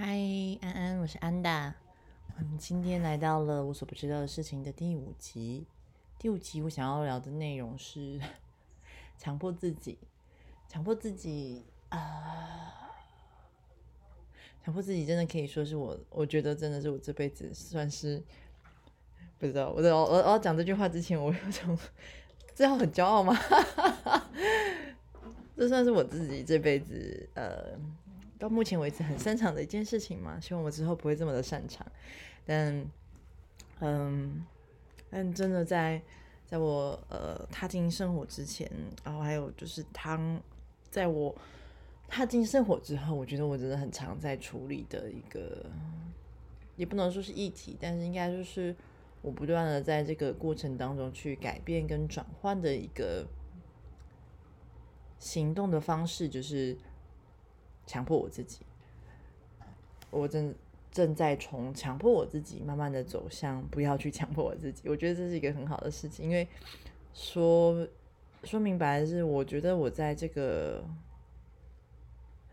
嗨，安安，我是安达。我们今天来到了我所不知道的事情的第五集。第五集我想要聊的内容是 强迫自己，强迫自己啊，强迫自己真的可以说是我，我觉得真的是我这辈子算是不知道。我我我讲这句话之前，我有种 这样很骄傲吗？这算是我自己这辈子呃。到目前为止很擅长的一件事情嘛，希望我之后不会这么的擅长。但，嗯，但真的在在我呃踏进生活之前，然后还有就是当在我踏进生活之后，我觉得我真的很常在处理的一个，也不能说是议题，但是应该就是我不断的在这个过程当中去改变跟转换的一个行动的方式，就是。强迫我自己，我正正在从强迫我自己，慢慢的走向不要去强迫我自己。我觉得这是一个很好的事情，因为说说明白的是，我觉得我在这个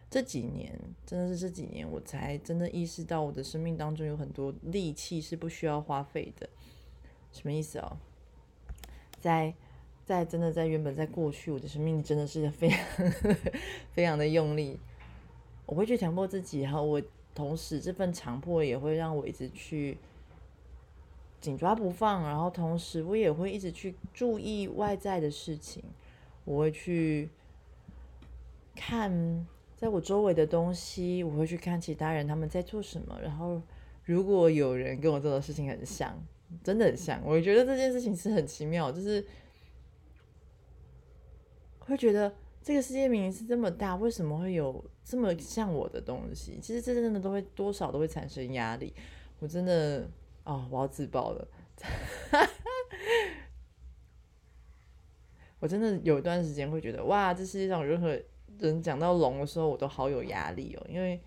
这几年，真的是这几年，我才真的意识到我的生命当中有很多力气是不需要花费的。什么意思哦？在在真的在原本在过去，我的生命真的是非常 非常的用力。我会去强迫自己，然后我同时这份强迫也会让我一直去紧抓不放，然后同时我也会一直去注意外在的事情，我会去看在我周围的东西，我会去看其他人他们在做什么，然后如果有人跟我做的事情很像，真的很像，我觉得这件事情是很奇妙，就是会觉得。这个世界明明是这么大，为什么会有这么像我的东西？其实这真的都会多少都会产生压力。我真的啊，我要自爆了！我真的有一段时间会觉得，哇，这世界上任何人讲到龙的时候，我都好有压力哦，因为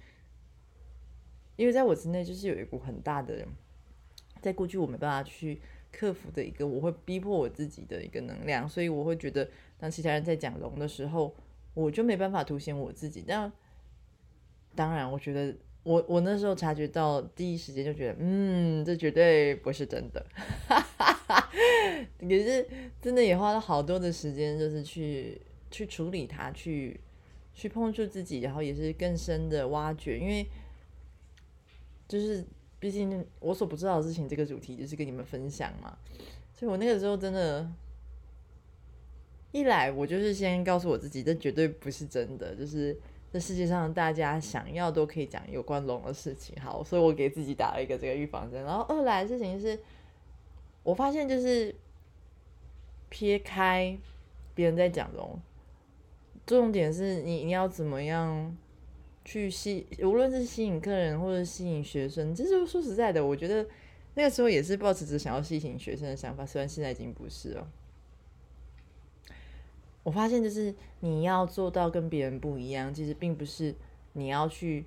因为在我之内就是有一股很大的，在过去我没办法去克服的一个，我会逼迫我自己的一个能量，所以我会觉得。当其他人在讲龙的时候，我就没办法凸显我自己。但当然，我觉得我我那时候察觉到，第一时间就觉得，嗯，这绝对不是真的。可是真的也花了好多的时间，就是去去处理它，去去碰触自己，然后也是更深的挖掘。因为就是毕竟我所不知道的事情，这个主题就是跟你们分享嘛。所以我那个时候真的。一来，我就是先告诉我自己，这绝对不是真的，就是这世界上大家想要都可以讲有关龙的事情。好，所以我给自己打了一个这个预防针。然后二来的事情是，我发现就是撇开别人在讲龙，重点是你你要怎么样去吸，无论是吸引客人或者吸引学生，这就说实在的，我觉得那个时候也是抱持着想要吸引学生的想法，虽然现在已经不是了。我发现，就是你要做到跟别人不一样，其实并不是你要去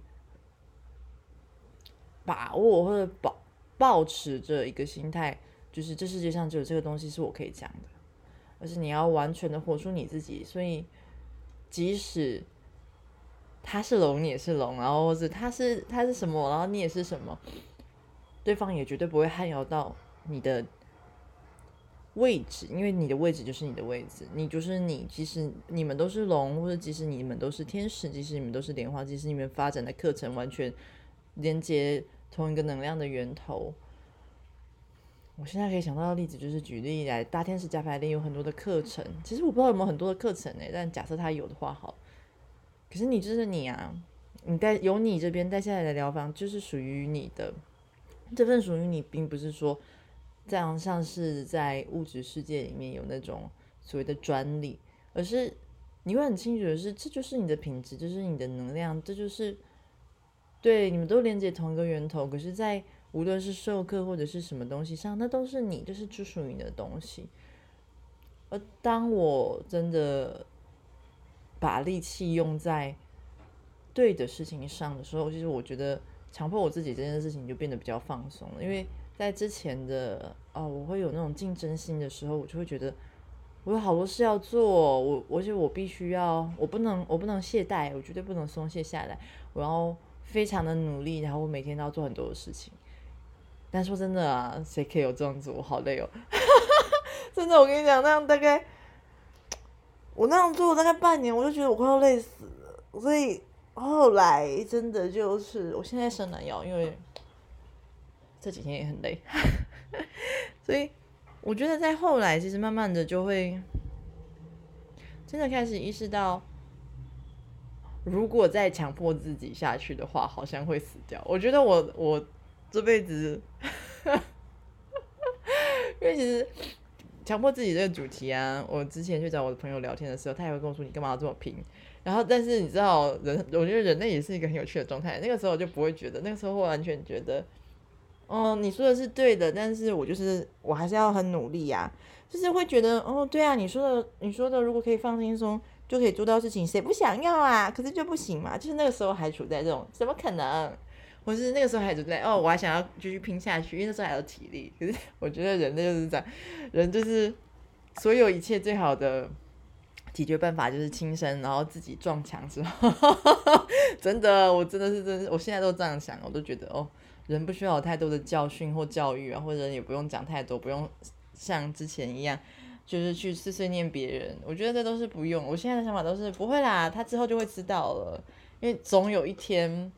把握或者保保持着一个心态，就是这世界上只有这个东西是我可以讲的，而是你要完全的活出你自己。所以，即使他是龙，你也是龙，然后或者他是他是什么，然后你也是什么，对方也绝对不会撼摇到你的。位置，因为你的位置就是你的位置，你就是你。即使你们都是龙，或者即使你们都是天使，即使你们都是莲花，即使你们发展的课程完全连接同一个能量的源头。我现在可以想到的例子就是举例来，大天使加牌练有很多的课程，其实我不知道有没有很多的课程呢，但假设他有的话，好。可是你就是你啊，你带有你这边带下来的疗方就是属于你的，这份属于你，并不是说。这样像是在物质世界里面有那种所谓的专利，而是你会很清楚的是，这就是你的品质，就是你的能量，这就是对你们都连接同一个源头。可是，在无论是授课或者是什么东西上，那都是你，就是专属于你的东西。而当我真的把力气用在对的事情上的时候，其实我觉得强迫我自己这件事情就变得比较放松了，因为。在之前的哦，我会有那种竞争心的时候，我就会觉得我有好多事要做，我而且我必须要，我不能我不能懈怠，我绝对不能松懈下来，我要非常的努力，然后我每天都要做很多的事情。但说真的啊，谁可以有这样子？我好累哦，真的，我跟你讲，那样大概我那样做大概半年，我就觉得我快要累死了。所以后来真的就是，我现在生男药，因为这几天也很累，所以我觉得在后来，其实慢慢的就会真的开始意识到，如果再强迫自己下去的话，好像会死掉。我觉得我我。这辈子，因为其实强迫自己这个主题啊，我之前去找我的朋友聊天的时候，他也会跟我说：“你干嘛要这么拼？”然后，但是你知道，人我觉得人类也是一个很有趣的状态。那个时候就不会觉得，那个时候会完全觉得，哦，你说的是对的，但是我就是我还是要很努力呀，就是会觉得，哦，对啊，你说的，你说的，如果可以放轻松，就可以做到事情，谁不想要啊？可是就不行嘛，就是那个时候还处在这种，怎么可能？或是那个时候还就在哦，我还想要继续拼下去，因为那时候还有体力。可是我觉得人类就是这样，人就是所有一切最好的解决办法就是轻生，然后自己撞墙之后，真的，我真的是真，我现在都这样想，我都觉得哦，人不需要有太多的教训或教育啊，或者也不用讲太多，不用像之前一样，就是去碎碎念别人。我觉得这都是不用。我现在的想法都是不会啦，他之后就会知道了，因为总有一天。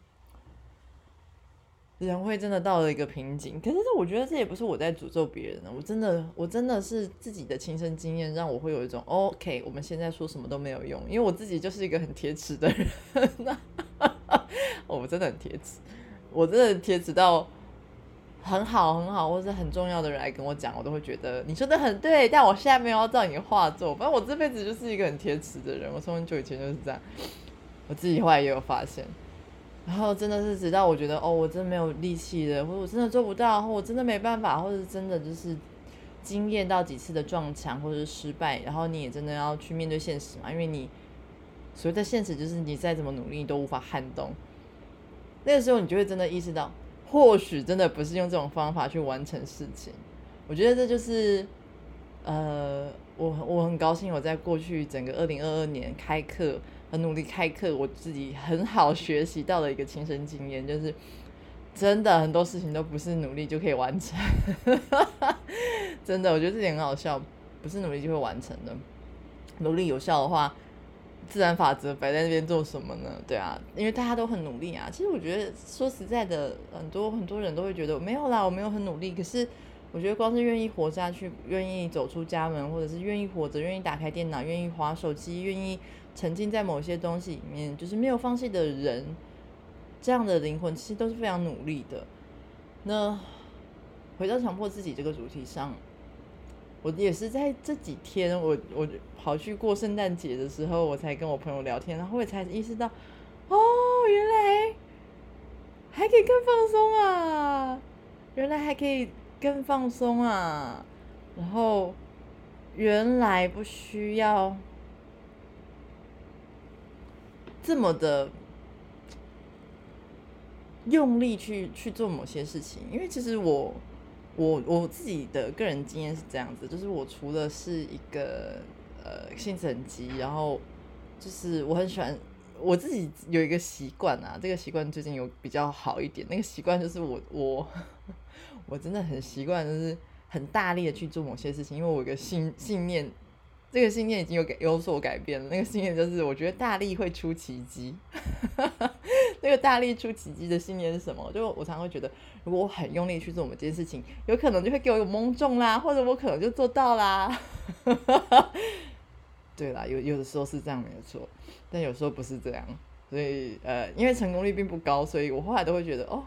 人会真的到了一个瓶颈，可是我觉得这也不是我在诅咒别人，我真的，我真的是自己的亲身经验，让我会有一种 OK，我们现在说什么都没有用，因为我自己就是一个很铁齿的人，我真的很铁齿，我真的铁齿到很好很好，或者很重要的人来跟我讲，我都会觉得你说的很对，但我现在没有要照你的话做，反正我这辈子就是一个很铁齿的人，我从很久以前就是这样，我自己后来也有发现。然后真的是直到我觉得哦，我真的没有力气了，或者我真的做不到，或我真的没办法，或者真的就是经验到几次的撞墙或者是失败，然后你也真的要去面对现实嘛，因为你所谓的现实就是你再怎么努力都无法撼动。那个时候你就会真的意识到，或许真的不是用这种方法去完成事情。我觉得这就是呃，我我很高兴我在过去整个二零二二年开课。很努力开课，我自己很好学习到了一个亲身经验，就是真的很多事情都不是努力就可以完成。真的，我觉得这点很好笑，不是努力就会完成的。努力有效的话，自然法则摆在那边做什么呢？对啊，因为大家都很努力啊。其实我觉得说实在的，很多很多人都会觉得没有啦，我没有很努力。可是我觉得光是愿意活下去，愿意走出家门，或者是愿意活着，愿意打开电脑，愿意划手机，愿意。沉浸在某些东西里面，就是没有放弃的人，这样的灵魂其实都是非常努力的。那回到强迫自己这个主题上，我也是在这几天，我我跑去过圣诞节的时候，我才跟我朋友聊天，然后我才意识到，哦，原来还可以更放松啊，原来还可以更放松啊，然后原来不需要。这么的用力去去做某些事情，因为其实我我我自己的个人经验是这样子，就是我除了是一个呃性子很急，然后就是我很喜欢我自己有一个习惯啊，这个习惯最近有比较好一点，那个习惯就是我我 我真的很习惯，就是很大力的去做某些事情，因为我有个信信念。这个信念已经有改有所改变了。那个信念就是，我觉得大力会出奇迹。那个大力出奇迹的信念是什么？就我常常会觉得，如果我很用力去做某件事情，有可能就会给我有蒙中啦，或者我可能就做到啦。对啦，有有的时候是这样没有错，但有时候不是这样。所以呃，因为成功率并不高，所以我后来都会觉得，哦，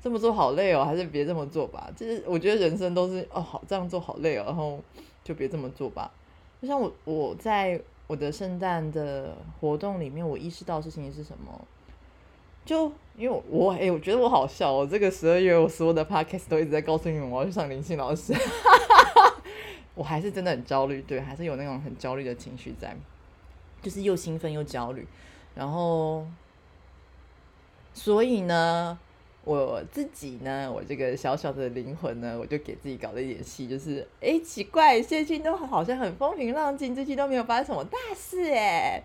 这么做好累哦，还是别这么做吧。就是我觉得人生都是哦，好这样做好累哦，然后就别这么做吧。就像我，我在我的圣诞的活动里面，我意识到的事情是什么？就因为我，哎，我觉得我好笑哦。这个十二月，我所有的 podcast 都一直在告诉你们，我要去上林信老师。我还是真的很焦虑，对，还是有那种很焦虑的情绪在，就是又兴奋又焦虑。然后，所以呢？我自己呢，我这个小小的灵魂呢，我就给自己搞了一点戏，就是哎，奇怪，最近都好像很风平浪静，最近都没有发生什么大事哎，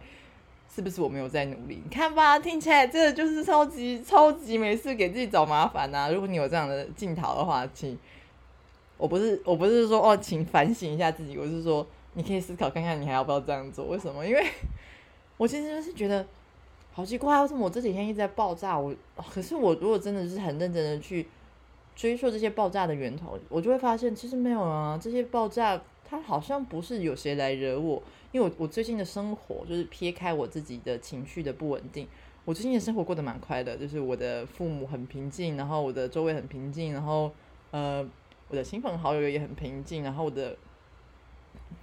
是不是我没有在努力？你看吧，听起来真的就是超级超级没事给自己找麻烦呐！如果你有这样的镜头的话，请我不是我不是说哦，请反省一下自己，我是说你可以思考看看，你还要不要这样做？为什么？因为我其实就是觉得好奇怪，为什么我这几天一直在爆炸？我可是我如果真的是很认真的去追溯这些爆炸的源头，我就会发现其实没有啊，这些爆炸它好像不是有谁来惹我。因为我我最近的生活就是撇开我自己的情绪的不稳定，我最近的生活过得蛮快的，就是我的父母很平静，然后我的周围很平静，然后呃我的亲朋好友也很平静，然后我的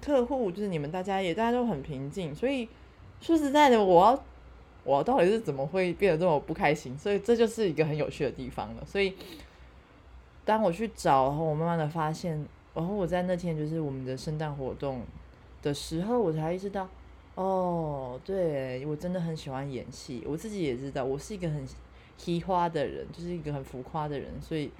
客户就是你们大家也大家都很平静，所以说实在的，我要我到底是怎么会变得这么不开心？所以这就是一个很有趣的地方了。所以当我去找，然后我慢慢的发现，然后我在那天就是我们的圣诞活动。的时候，我才意识到，哦，对我真的很喜欢演戏。我自己也知道，我是一个很奇花的人，就是一个很浮夸的人。所以，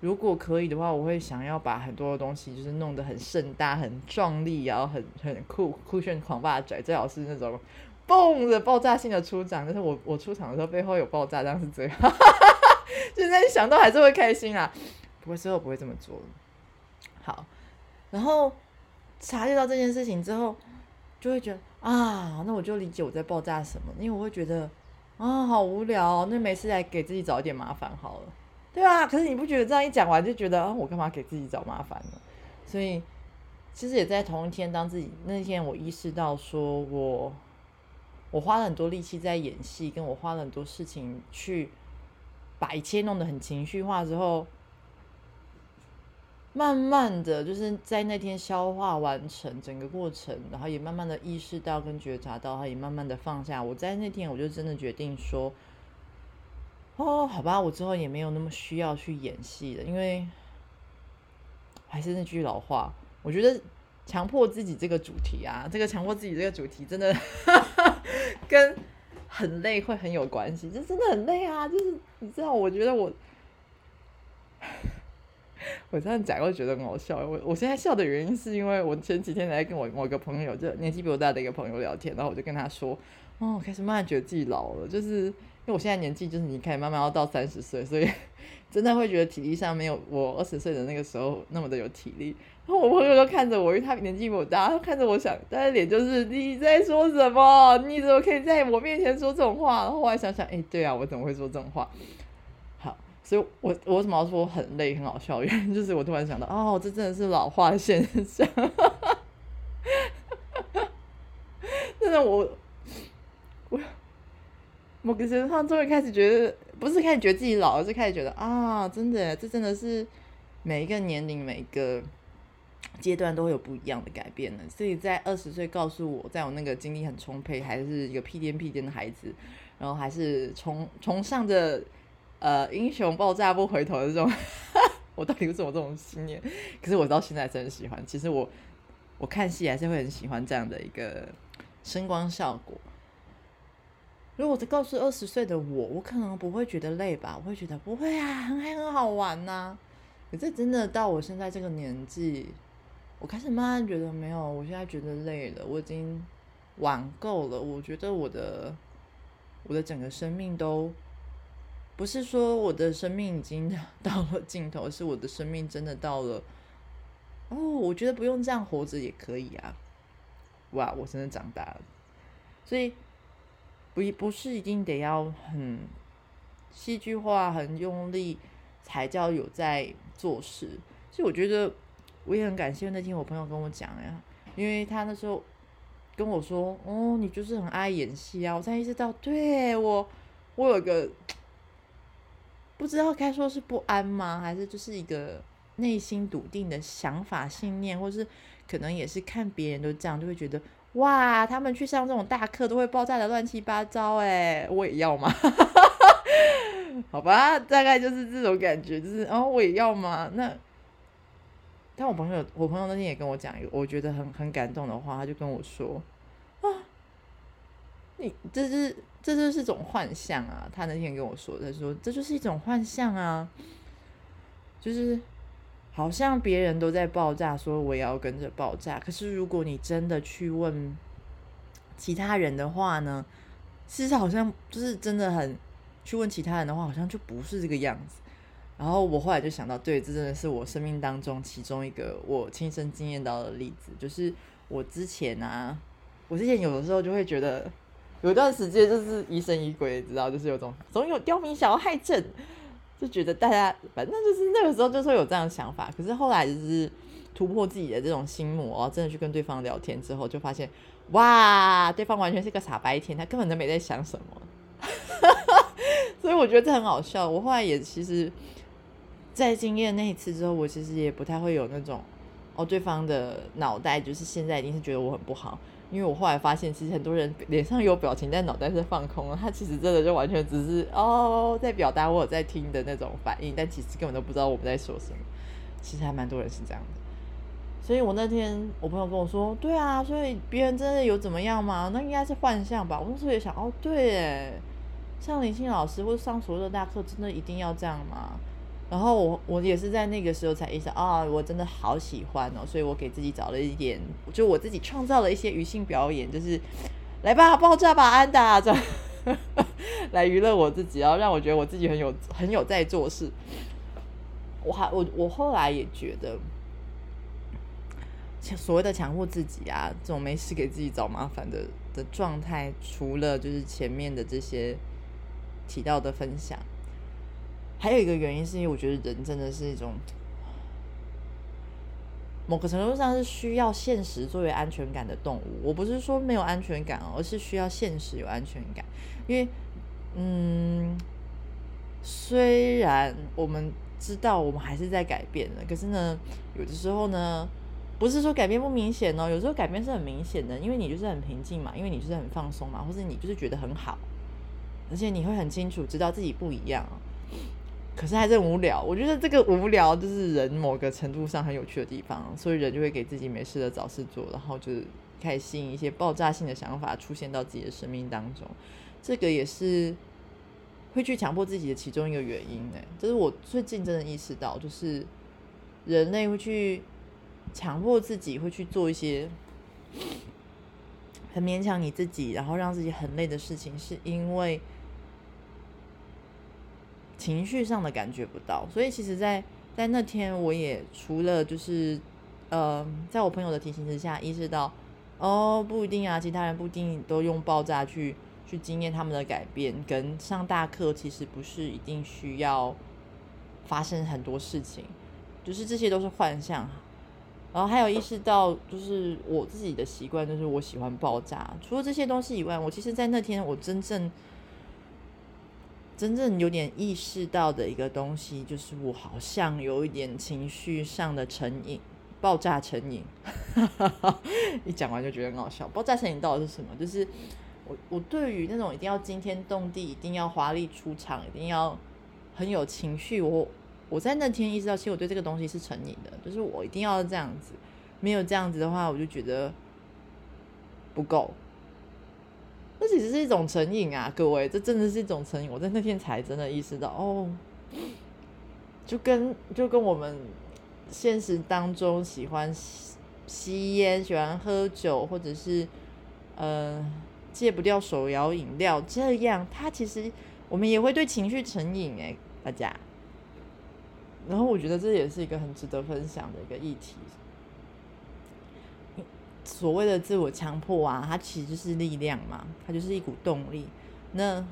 如果可以的话，我会想要把很多的东西就是弄得很盛大、很壮丽，然后很很酷、酷炫、狂霸拽，最好是那种嘣的爆炸性的出场。但是我我出场的时候背后有爆炸，这样是最好。现在想到还是会开心啊，不过之后不会这么做了。好，然后。察觉到这件事情之后，就会觉得啊，那我就理解我在爆炸什么，因为我会觉得啊，好无聊，那没事来给自己找一点麻烦好了，对啊。可是你不觉得这样一讲完就觉得啊，我干嘛给自己找麻烦呢？所以其实也在同一天，当自己那天我意识到说我我花了很多力气在演戏，跟我花了很多事情去把一切弄得很情绪化之后。慢慢的就是在那天消化完成整个过程，然后也慢慢的意识到跟觉察到，他也慢慢的放下。我在那天我就真的决定说，哦，好吧，我之后也没有那么需要去演戏了，因为还是那句老话，我觉得强迫自己这个主题啊，这个强迫自己这个主题真的 跟很累会很有关系，就真的很累啊，就是你知道，我觉得我。我这样讲会觉得很好笑。我我现在笑的原因是因为我前几天在跟我某一个朋友，就年纪比我大的一个朋友聊天，然后我就跟他说：“哦，开始慢慢觉得自己老了，就是因为我现在年纪就是你开始慢慢要到三十岁，所以 真的会觉得体力上没有我二十岁的那个时候那么的有体力。”然后我朋友就看着我，因为他年纪比我大，他看着我想，他的脸就是你在说什么？你怎么可以在我面前说这种话？然后我还想想，哎，对啊，我怎么会说这种话？所以，我我为什么要说很累、很好笑？原因就是我突然想到，哦，这真的是老化现象。真的，我我某个程度上终于开始觉得，不是开始觉得自己老，而是开始觉得啊，真的，这真的是每一个年龄、每一个阶段都会有不一样的改变的。所以在二十岁告诉我，在我那个精力很充沛，还是一个屁颠屁颠的孩子，然后还是崇崇尚着。呃，英雄爆炸不回头的这种，我到底为什么这种信念？可是我到现在真的喜欢。其实我我看戏还是会很喜欢这样的一个声光效果。如果我告诉二十岁的我，我可能不会觉得累吧？我会觉得不会啊，很还很好玩呐。可是真的到我现在这个年纪，我开始慢慢觉得没有，我现在觉得累了，我已经玩够了。我觉得我的我的整个生命都。不是说我的生命已经 到了尽头，是我的生命真的到了。哦，我觉得不用这样活着也可以啊！哇，我真的长大了。所以不不是一定得要很戏剧化、很用力才叫有在做事。所以我觉得我也很感谢那天我朋友跟我讲呀，因为他那时候跟我说：“哦，你就是很爱演戏啊！”我才意识到，对我我有个。不知道该说是不安吗，还是就是一个内心笃定的想法、信念，或是可能也是看别人都这样，就会觉得哇，他们去上这种大课都会爆炸的乱七八糟，哎，我也要吗？好吧，大概就是这种感觉，就是哦，我也要吗？那但我朋友，我朋友那天也跟我讲一个我觉得很很感动的话，他就跟我说，你这是。这就是一种幻象啊！他那天跟我说，他说这就是一种幻象啊，就是好像别人都在爆炸，说我也要跟着爆炸。可是如果你真的去问其他人的话呢，其实好像就是真的很去问其他人的话，好像就不是这个样子。然后我后来就想到，对，这真的是我生命当中其中一个我亲身经验到的例子，就是我之前啊，我之前有的时候就会觉得，有一段时间就是疑神疑鬼，知道，就是有种总有刁民想要害朕，就觉得大家反正就是那个时候就是有这样的想法。可是后来就是突破自己的这种心魔，真的去跟对方聊天之后，就发现哇，对方完全是个傻白甜，他根本都没在想什么。所以我觉得这很好笑。我后来也其实。在经验那一次之后，我其实也不太会有那种哦，对方的脑袋就是现在一定是觉得我很不好，因为我后来发现，其实很多人脸上有表情，但脑袋是放空了。他其实真的就完全只是哦，在表达我有在听的那种反应，但其实根本都不知道我们在说什么。其实还蛮多人是这样的。所以我那天我朋友跟我说，对啊，所以别人真的有怎么样吗？那应该是幻象吧。我那时候也想，哦，对，哎，上林清老师或者上所有的大课，真的一定要这样吗？然后我我也是在那个时候才意识到啊，我真的好喜欢哦，所以我给自己找了一点，就我自己创造了一些余兴表演，就是来吧，爆炸吧，安达这样 来娱乐我自己，然后让我觉得我自己很有很有在做事。我还我我后来也觉得，所谓的强迫自己啊，这种没事给自己找麻烦的的状态，除了就是前面的这些提到的分享。还有一个原因是因为我觉得人真的是一种某个程度上是需要现实作为安全感的动物。我不是说没有安全感，而是需要现实有安全感。因为，嗯，虽然我们知道我们还是在改变的，可是呢，有的时候呢，不是说改变不明显哦，有时候改变是很明显的，因为你就是很平静嘛，因为你就是很放松嘛，或者你就是觉得很好，而且你会很清楚知道自己不一样。可是还是无聊，我觉得这个无聊就是人某个程度上很有趣的地方，所以人就会给自己没事的找事做，然后就是开始吸引一些爆炸性的想法出现到自己的生命当中。这个也是会去强迫自己的其中一个原因呢。这是我最近真的意识到，就是人类会去强迫自己，会去做一些 很勉强你自己，然后让自己很累的事情，是因为。情绪上的感觉不到，所以其实，在在那天，我也除了就是，呃，在我朋友的提醒之下，意识到，哦，不一定啊，其他人不一定都用爆炸去去经验他们的改变，跟上大课其实不是一定需要发生很多事情，就是这些都是幻象。然后还有意识到，就是我自己的习惯，就是我喜欢爆炸。除了这些东西以外，我其实，在那天我真正。真正有点意识到的一个东西，就是我好像有一点情绪上的成瘾，爆炸成瘾。一讲完就觉得很好笑。爆炸成瘾到底是什么？就是我我对于那种一定要惊天动地、一定要华丽出场、一定要很有情绪，我我在那天意识到，其实我对这个东西是成瘾的，就是我一定要这样子，没有这样子的话，我就觉得不够。那其实是一种成瘾啊，各位，这真的是一种成瘾。我在那天才真的意识到，哦，就跟就跟我们现实当中喜欢吸吸烟、喜欢喝酒，或者是呃戒不掉手摇饮料这样，它其实我们也会对情绪成瘾哎，大家。然后我觉得这也是一个很值得分享的一个议题。所谓的自我强迫啊，它其实是力量嘛，它就是一股动力。那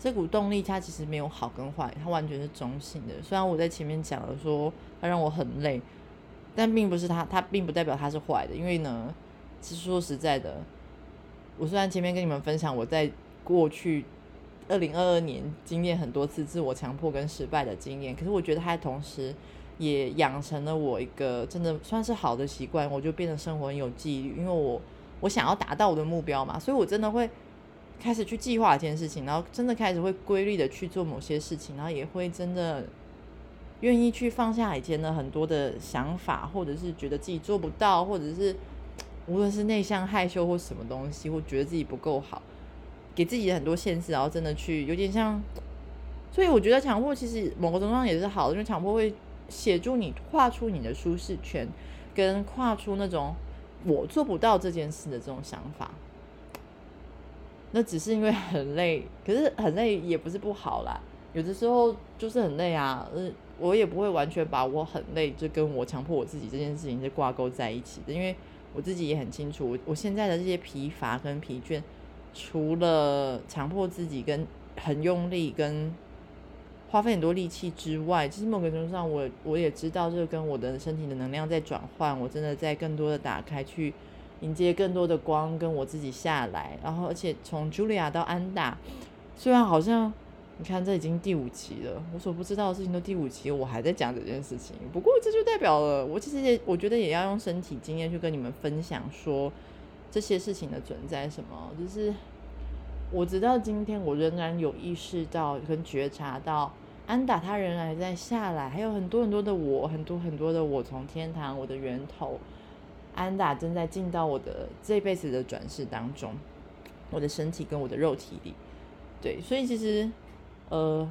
这股动力它其实没有好跟坏，它完全是中性的。虽然我在前面讲了说它让我很累，但并不是它，它并不代表它是坏的。因为呢，其实说实在的，我虽然前面跟你们分享我在过去二零二二年经验很多次自我强迫跟失败的经验，可是我觉得它同时。也养成了我一个真的算是好的习惯，我就变得生活很有纪律，因为我我想要达到我的目标嘛，所以我真的会开始去计划一件事情，然后真的开始会规律的去做某些事情，然后也会真的愿意去放下以前的很多的想法，或者是觉得自己做不到，或者是无论是内向害羞或什么东西，或觉得自己不够好，给自己很多限制，然后真的去有点像，所以我觉得强迫其实某个程度上也是好的，因为强迫会。协助你跨出你的舒适圈，跟跨出那种我做不到这件事的这种想法。那只是因为很累，可是很累也不是不好啦。有的时候就是很累啊，呃，我也不会完全把我很累就跟我强迫我自己这件事情是挂钩在一起的，因为我自己也很清楚，我现在的这些疲乏跟疲倦，除了强迫自己跟很用力跟花费很多力气之外，其实某个程度上，我我也知道，这跟我的身体的能量在转换，我真的在更多的打开去。迎接更多的光，跟我自己下来，然后而且从茱莉亚到安达，虽然好像你看这已经第五集了，我所不知道的事情都第五集，我还在讲这件事情。不过这就代表了，我其实也我觉得也要用身体经验去跟你们分享说这些事情的存在什么。就是我直到今天，我仍然有意识到跟觉察到安达他仍然在下来，还有很多很多的我，很多很多的我从天堂我的源头。安达正在进到我的这辈子的转世当中，我的身体跟我的肉体里，对，所以其实，呃，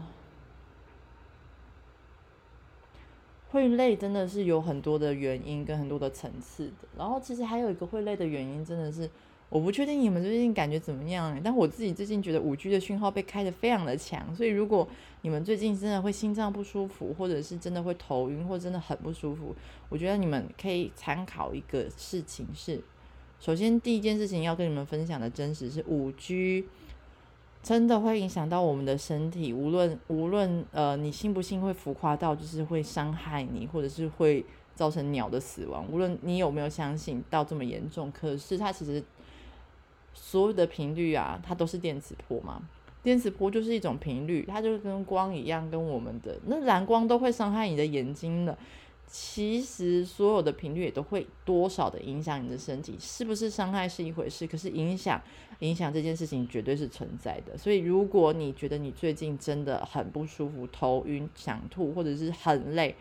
会累真的是有很多的原因跟很多的层次的，然后其实还有一个会累的原因，真的是。我不确定你们最近感觉怎么样，但我自己最近觉得五 G 的讯号被开的非常的强，所以如果你们最近真的会心脏不舒服，或者是真的会头晕，或真的很不舒服，我觉得你们可以参考一个事情是，首先第一件事情要跟你们分享的真实是五 G 真的会影响到我们的身体，无论无论呃你信不信会浮夸到就是会伤害你，或者是会造成鸟的死亡，无论你有没有相信到这么严重，可是它其实。所有的频率啊，它都是电磁波嘛。电磁波就是一种频率，它就跟光一样，跟我们的那蓝光都会伤害你的眼睛的。其实所有的频率也都会多少的影响你的身体，是不是伤害是一回事，可是影响影响这件事情绝对是存在的。所以如果你觉得你最近真的很不舒服、头晕、想吐，或者是很累，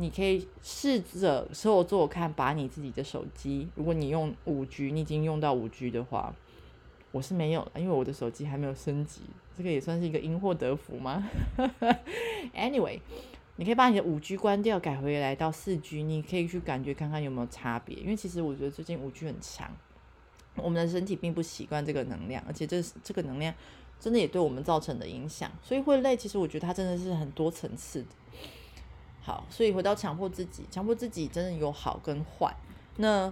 你可以试着做做看，把你自己的手机，如果你用五 G，你已经用到五 G 的话，我是没有了，因为我的手机还没有升级，这个也算是一个因祸得福吗？Anyway，你可以把你的五 G 关掉，改回来到四 G，你可以去感觉看看有没有差别。因为其实我觉得最近五 G 很强，我们的身体并不习惯这个能量，而且这这个能量真的也对我们造成的影响，所以会累。其实我觉得它真的是很多层次的。好，所以回到强迫自己，强迫自己真的有好跟坏。那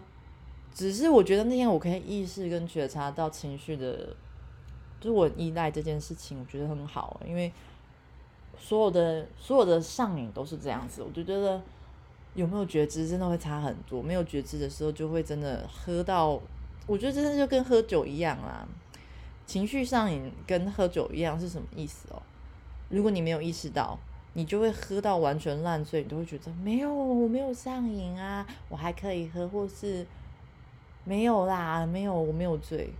只是我觉得那天我可以意识跟觉察到情绪的，就是我依赖这件事情，我觉得很好。因为所有的所有的上瘾都是这样子，我就觉得有没有觉知真的会差很多。没有觉知的时候，就会真的喝到，我觉得真的就跟喝酒一样啦。情绪上瘾跟喝酒一样是什么意思哦？如果你没有意识到。你就会喝到完全烂醉，你都会觉得没有，我没有上瘾啊，我还可以喝，或是没有啦，没有，我没有醉。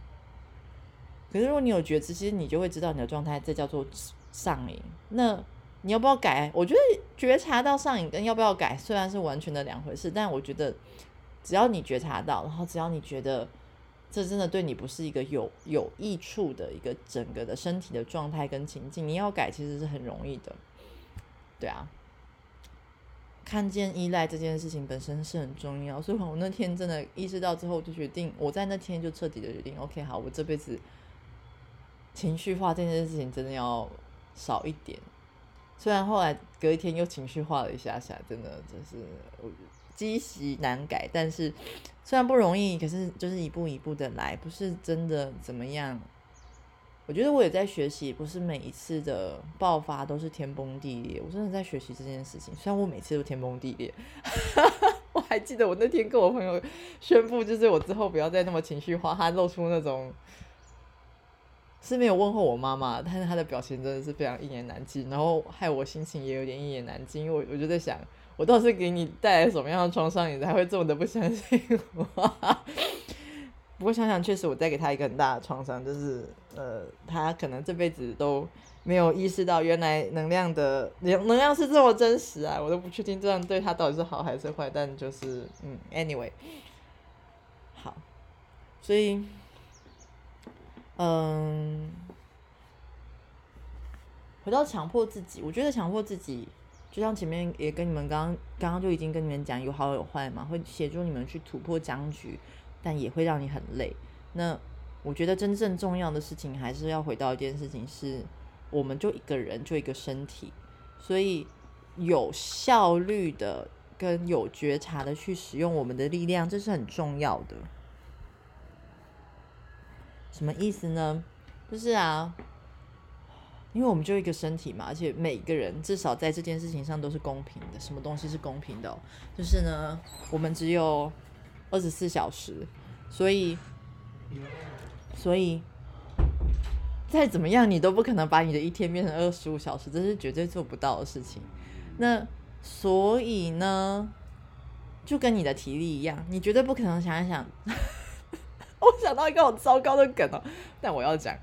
可是如果你有觉知，其实你就会知道你的状态，这叫做上瘾。那你要不要改？我觉得觉察到上瘾跟要不要改，虽然是完全的两回事，但我觉得只要你觉察到，然后只要你觉得这真的对你不是一个有有益处的一个整个的身体的状态跟情境，你要改其实是很容易的。对啊，看见依赖这件事情本身是很重要，所以我那天真的意识到之后，就决定我在那天就彻底的决定，OK，好，我这辈子情绪化这件事情真的要少一点。虽然后来隔一天又情绪化了一下下，真的就是我积习难改，但是虽然不容易，可是就是一步一步的来，不是真的怎么样。我觉得我也在学习，不是每一次的爆发都是天崩地裂。我真的在学习这件事情，虽然我每次都天崩地裂。我还记得我那天跟我朋友宣布，就是我之后不要再那么情绪化。他露出那种是没有问候我妈妈，但是他的表情真的是非常一言难尽，然后害我心情也有点一言难尽。因为我就在想，我倒是给你带来什么样的创伤，你才会这么的不相信我？不过想想，确实我带给他一个很大的创伤，就是呃，他可能这辈子都没有意识到，原来能量的能能量是这么真实啊！我都不确定这样对他到底是好还是坏，但就是嗯，anyway，好，所以嗯，回到强迫自己，我觉得强迫自己，就像前面也跟你们刚刚刚刚就已经跟你们讲，有好有坏嘛，会协助你们去突破僵局。但也会让你很累。那我觉得真正重要的事情，还是要回到一件事情，是我们就一个人，就一个身体，所以有效率的跟有觉察的去使用我们的力量，这是很重要的。什么意思呢？就是啊，因为我们就一个身体嘛，而且每个人至少在这件事情上都是公平的。什么东西是公平的？就是呢，我们只有二十四小时，所以，所以再怎么样，你都不可能把你的一天变成二十五小时，这是绝对做不到的事情。那所以呢，就跟你的体力一样，你绝对不可能想一想。我想到一个好糟糕的梗哦，但我要讲，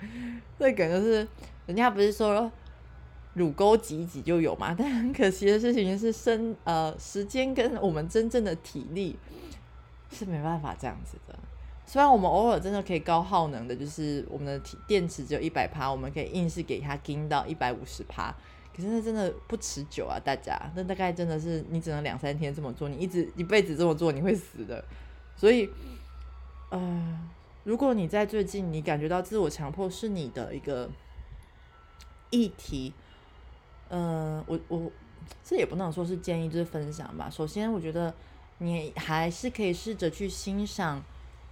这梗就是，人家不是说乳沟挤一挤就有嘛？但很可惜的事情是，生呃时间跟我们真正的体力是没办法这样子的。虽然我们偶尔真的可以高耗能的，就是我们的电池只有一百趴，我们可以硬是给它盯到一百五十趴，可是那真的不持久啊，大家。那大概真的是你只能两三天这么做，你一直一辈子这么做，你会死的。所以。呃，如果你在最近你感觉到自我强迫是你的一个议题，嗯，我我这也不能说是建议，就是分享吧。首先，我觉得你还是可以试着去欣赏，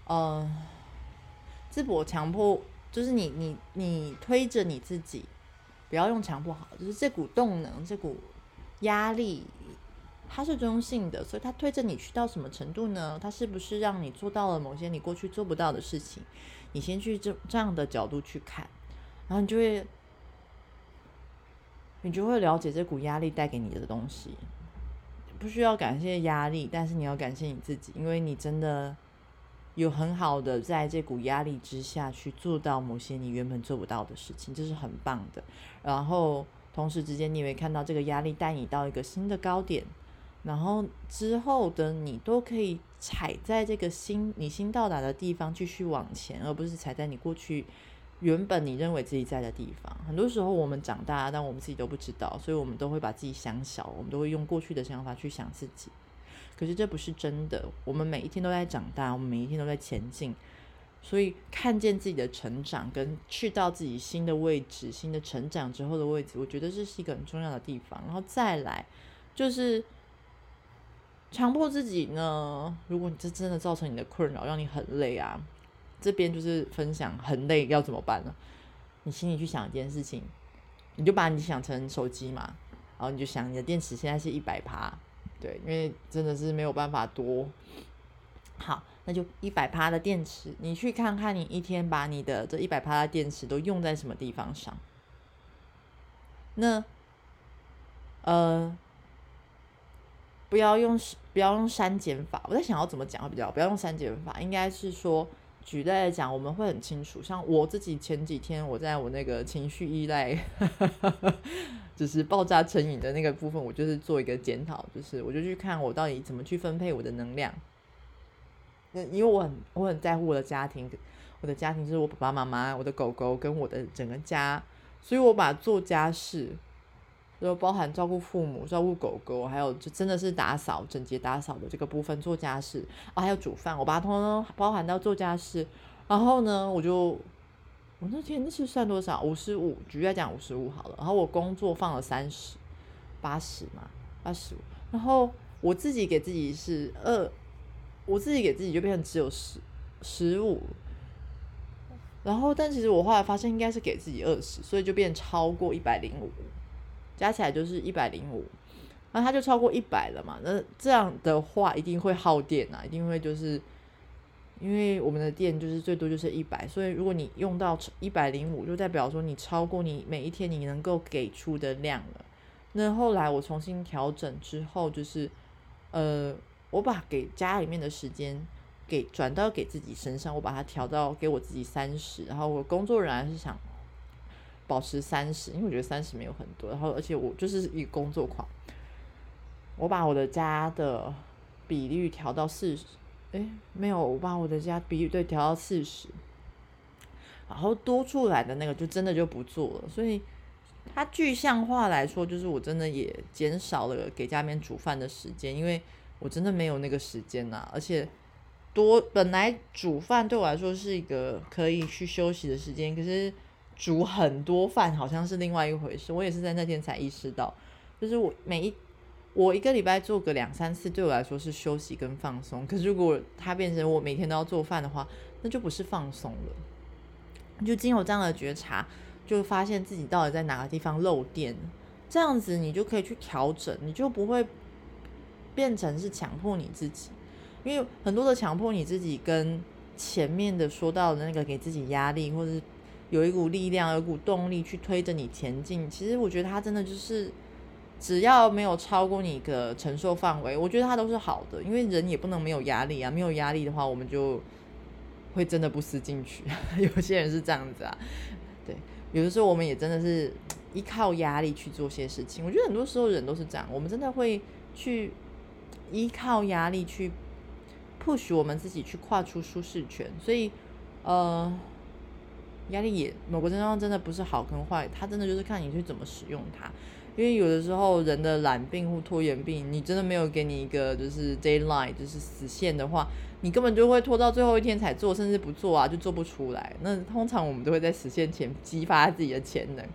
呃，自我强迫就是你你你推着你自己，不要用强迫好，就是这股动能，这股压力。它是中性的，所以它推着你去到什么程度呢？它是不是让你做到了某些你过去做不到的事情？你先去这这样的角度去看，然后你就会，你就会了解这股压力带给你的东西。不需要感谢压力，但是你要感谢你自己，因为你真的有很好的在这股压力之下去做到某些你原本做不到的事情，这是很棒的。然后同时之间，你也会看到这个压力带你到一个新的高点。然后之后的你都可以踩在这个新你新到达的地方继续往前，而不是踩在你过去原本你认为自己在的地方。很多时候我们长大，但我们自己都不知道，所以我们都会把自己想小，我们都会用过去的想法去想自己。可是这不是真的，我们每一天都在长大，我们每一天都在前进。所以看见自己的成长，跟去到自己新的位置、新的成长之后的位置，我觉得这是一个很重要的地方。然后再来就是。强迫自己呢？如果你这真的造成你的困扰，让你很累啊，这边就是分享很累要怎么办呢？你心里去想一件事情，你就把你想成手机嘛，然后你就想你的电池现在是一百趴，对，因为真的是没有办法多。好，那就一百趴的电池，你去看看你一天把你的这一百趴的电池都用在什么地方上？那，呃。不要用不要用删减法，我在想要怎么讲比较好。不要用删减法，应该是说举例来讲，我们会很清楚。像我自己前几天，我在我那个情绪依赖，就是爆炸成瘾的那个部分，我就是做一个检讨，就是我就去看我到底怎么去分配我的能量。那因为我很我很在乎我的家庭，我的家庭就是我爸爸妈妈、我的狗狗跟我的整个家，所以我把做家事。就包含照顾父母、照顾狗狗，还有就真的是打扫、整洁打扫的这个部分，做家事啊，还有煮饭，我把它通通包含到做家事。然后呢，我就我那天那是算多少？五十五，举例讲五十五好了。然后我工作放了三十八十嘛，八十五。然后我自己给自己是二，我自己给自己就变成只有十十五。然后，但其实我后来发现应该是给自己二十，所以就变超过一百零五。加起来就是一百零五，那它就超过一百了嘛？那这样的话一定会耗电啊，一定会就是因为我们的电就是最多就是一百，所以如果你用到一百零五，就代表说你超过你每一天你能够给出的量了。那后来我重新调整之后，就是呃，我把给家里面的时间给转到给自己身上，我把它调到给我自己三十，然后我工作人还是想。保持三十，因为我觉得三十没有很多，然后而且我就是一个工作狂，我把我的家的比率调到四十，哎，没有，我把我的家比率对调到四十，然后多出来的那个就真的就不做了，所以它具象化来说，就是我真的也减少了给家里面煮饭的时间，因为我真的没有那个时间呐，而且多本来煮饭对我来说是一个可以去休息的时间，可是煮很多饭好像是另外一回事。我也是在那天才意识到，就是我每一我一个礼拜做个两三次，对我来说是休息跟放松。可是如果它变成我每天都要做饭的话，那就不是放松了。就经有这样的觉察，就发现自己到底在哪个地方漏电，这样子你就可以去调整，你就不会变成是强迫你自己。因为很多的强迫你自己，跟前面的说到的那个给自己压力，或者是有一股力量、有股动力去推着你前进，其实我觉得它真的就是只要没有超过你的承受范围，我觉得它都是好的。因为人也不能没有压力啊，没有压力的话，我们就会真的不思进取。有些人是这样子啊，对，有的时候我们也真的是依靠压力去做些事情。我觉得很多时候人都是这样，我们真的会去依靠压力去。push 我们自己去跨出舒适圈，所以，呃，压力也某个程度上真的不是好跟坏，它真的就是看你去怎么使用它。因为有的时候人的懒病或拖延病，你真的没有给你一个就是 deadline，就是死线的话，你根本就会拖到最后一天才做，甚至不做啊，就做不出来。那通常我们都会在死线前激发自己的潜能，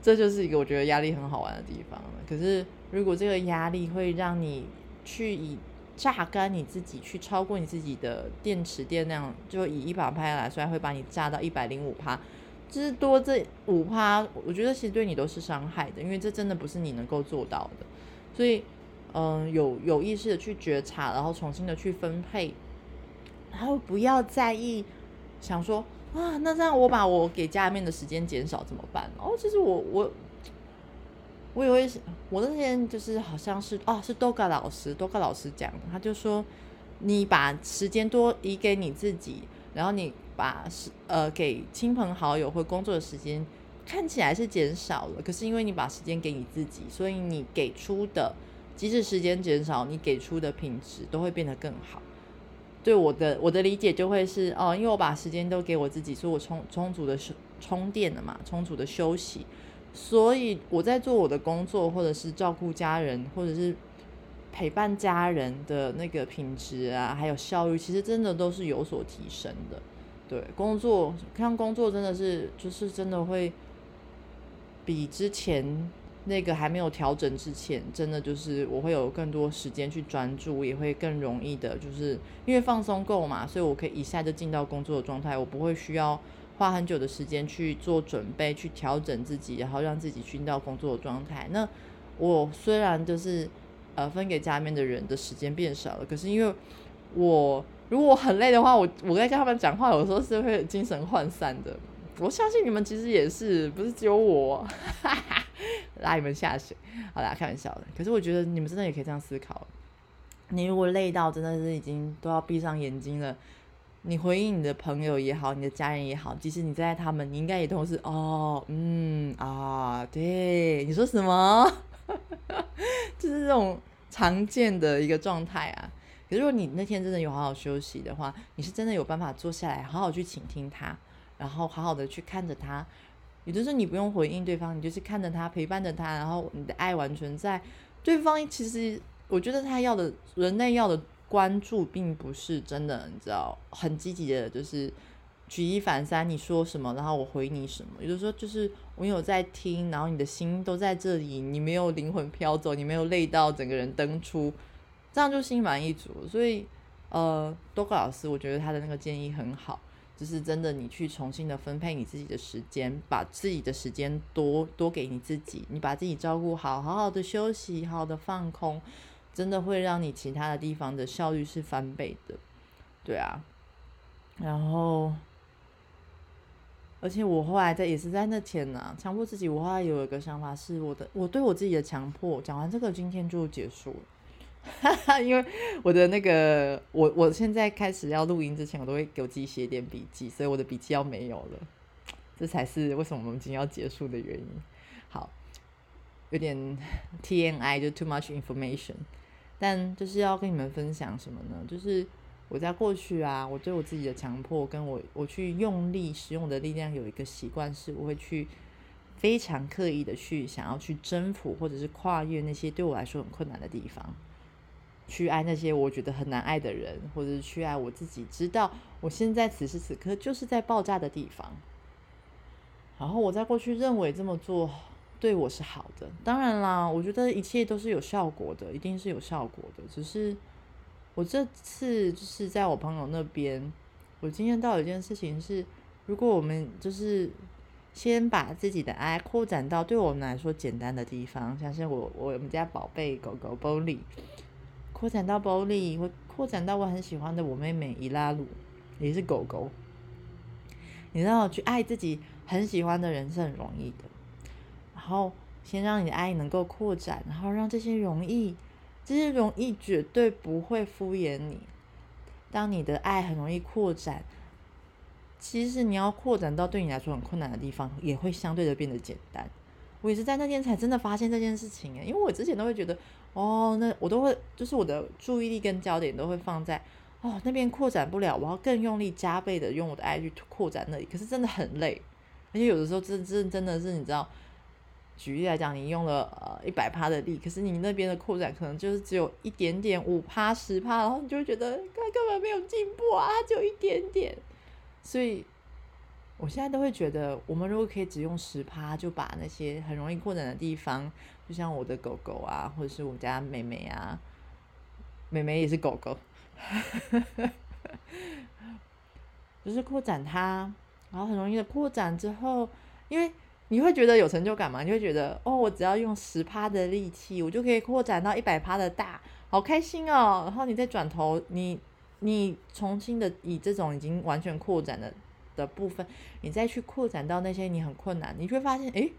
这就是一个我觉得压力很好玩的地方。可是如果这个压力会让你去以榨干你自己，去超过你自己的电池电量，就以一把拍来说，会把你榨到一百零五帕，就是多这五帕，我觉得其实对你都是伤害的，因为这真的不是你能够做到的。所以，嗯，有有意识的去觉察，然后重新的去分配，然后不要在意，想说啊，那这样我把我给家里面的时间减少怎么办？哦，其实我我。我以为是，我那天就是好像是哦，是多嘎老师，多嘎老师讲，他就说，你把时间多移给你自己，然后你把时呃给亲朋好友或工作的时间看起来是减少了，可是因为你把时间给你自己，所以你给出的即使时间减少，你给出的品质都会变得更好。对我的我的理解就会是哦，因为我把时间都给我自己，所以我充充足的充充电了嘛，充足的休息。所以我在做我的工作，或者是照顾家人，或者是陪伴家人的那个品质啊，还有效率，其实真的都是有所提升的。对，工作看工作真的是，就是真的会比之前那个还没有调整之前，真的就是我会有更多时间去专注，也会更容易的，就是因为放松够嘛，所以我可以一下就进到工作的状态，我不会需要。花很久的时间去做准备，去调整自己，然后让自己进到工作的状态。那我虽然就是呃分给家里面的人的时间变少了，可是因为我如果很累的话，我我在跟他们讲话，有时候是会精神涣散的。我相信你们其实也是，不是只有我 拉你们下水。好啦，开玩笑的。可是我觉得你们真的也可以这样思考。你如果累到真的是已经都要闭上眼睛了。你回应你的朋友也好，你的家人也好，即使你在他们，你应该也都是哦，嗯啊，对，你说什么？就是这种常见的一个状态啊。可如果你那天真的有好好休息的话，你是真的有办法坐下来，好好去倾听他，然后好好的去看着他。也就是你不用回应对方，你就是看着他，陪伴着他，然后你的爱完全在对方。其实我觉得他要的，人类要的。关注并不是真的，你知道，很积极的，就是举一反三。你说什么，然后我回你什么。有的时候就是我有在听，然后你的心都在这里，你没有灵魂飘走，你没有累到整个人登出，这样就心满意足。所以，呃，多克老师，我觉得他的那个建议很好，就是真的，你去重新的分配你自己的时间，把自己的时间多多给你自己，你把自己照顾好，好好的休息，好好的放空。真的会让你其他的地方的效率是翻倍的，对啊。然后，而且我后来在也是在那天呢，强迫自己。我后来有一个想法，是我的我对我自己的强迫。讲完这个，今天就结束了。因为我的那个，我我现在开始要录音之前，我都会给我自己写点笔记，所以我的笔记要没有了。这才是为什么我们今天要结束的原因。好，有点 T N I 就 too much information。但就是要跟你们分享什么呢？就是我在过去啊，我对我自己的强迫，跟我我去用力使用的力量有一个习惯，是我会去非常刻意的去想要去征服或者是跨越那些对我来说很困难的地方。去爱那些我觉得很难爱的人，或者是去爱我自己，知道我现在此时此刻就是在爆炸的地方。然后我在过去认为这么做对我是好的，当然啦，我觉得一切都是有效果的，一定是有效果的。只是我这次就是在我朋友那边，我经验到一件事情是，如果我们就是先把自己的爱扩展到对我们来说简单的地方，像是我我们家宝贝狗狗 Bolly，扩展到 Bolly，会扩展到我很喜欢的我妹妹伊拉鲁，也是狗狗。你知道，去爱自己很喜欢的人是很容易的。然后，先让你的爱能够扩展，然后让这些容易，这些容易绝对不会敷衍你。当你的爱很容易扩展，其实你要扩展到对你来说很困难的地方，也会相对的变得简单。我也是在那天才真的发现这件事情诶，因为我之前都会觉得，哦，那我都会，就是我的注意力跟焦点都会放在。哦，那边扩展不了，我要更用力加倍的用我的爱去扩展那里，可是真的很累，而且有的时候真真真的是你知道，举例来讲，你用了呃一百趴的力，可是你那边的扩展可能就是只有一点点五趴十趴，然后你就会觉得它根本没有进步啊，只有一点点。所以我现在都会觉得，我们如果可以只用十趴，就把那些很容易扩展的地方，就像我的狗狗啊，或者是我家妹妹啊，妹妹也是狗狗。就是扩展它，然后很容易的扩展之后，因为你会觉得有成就感吗？你会觉得哦，我只要用十趴的力气，我就可以扩展到一百趴的大，好开心哦！然后你再转头，你你重新的以这种已经完全扩展的的部分，你再去扩展到那些你很困难，你会发现，诶，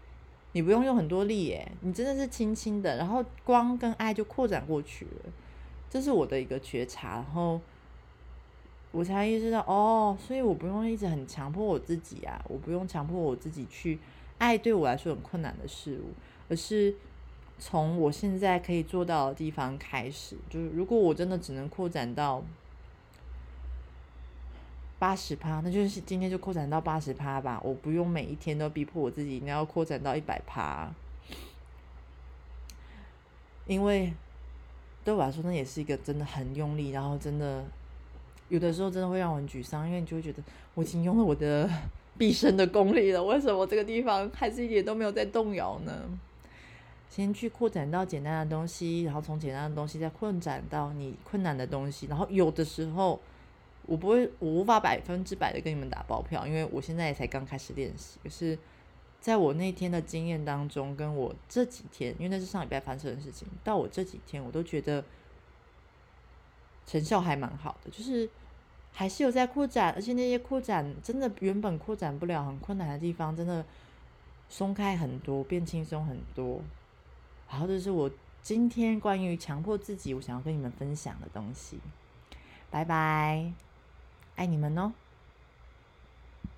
你不用用很多力，耶，你真的是轻轻的，然后光跟爱就扩展过去了。这是我的一个觉察，然后我才意识到哦，所以我不用一直很强迫我自己啊，我不用强迫我自己去爱对我来说很困难的事物，而是从我现在可以做到的地方开始。就是如果我真的只能扩展到八十趴，那就是今天就扩展到八十趴吧，我不用每一天都逼迫我自己一定要扩展到一百趴，因为。对我来说，那也是一个真的很用力，然后真的有的时候真的会让我很沮丧，因为你就会觉得我已经用了我的毕生的功力了，为什么这个地方还是一点都没有在动摇呢？先去扩展到简单的东西，然后从简单的东西再扩展到你困难的东西，然后有的时候我不会，我无法百分之百的跟你们打包票，因为我现在也才刚开始练习，可是。在我那天的经验当中，跟我这几天，因为那是上礼拜发生的事情，到我这几天，我都觉得成效还蛮好的，就是还是有在扩展，而且那些扩展真的原本扩展不了、很困难的地方，真的松开很多，变轻松很多。然后这是我今天关于强迫自己，我想要跟你们分享的东西。拜拜，爱你们哦。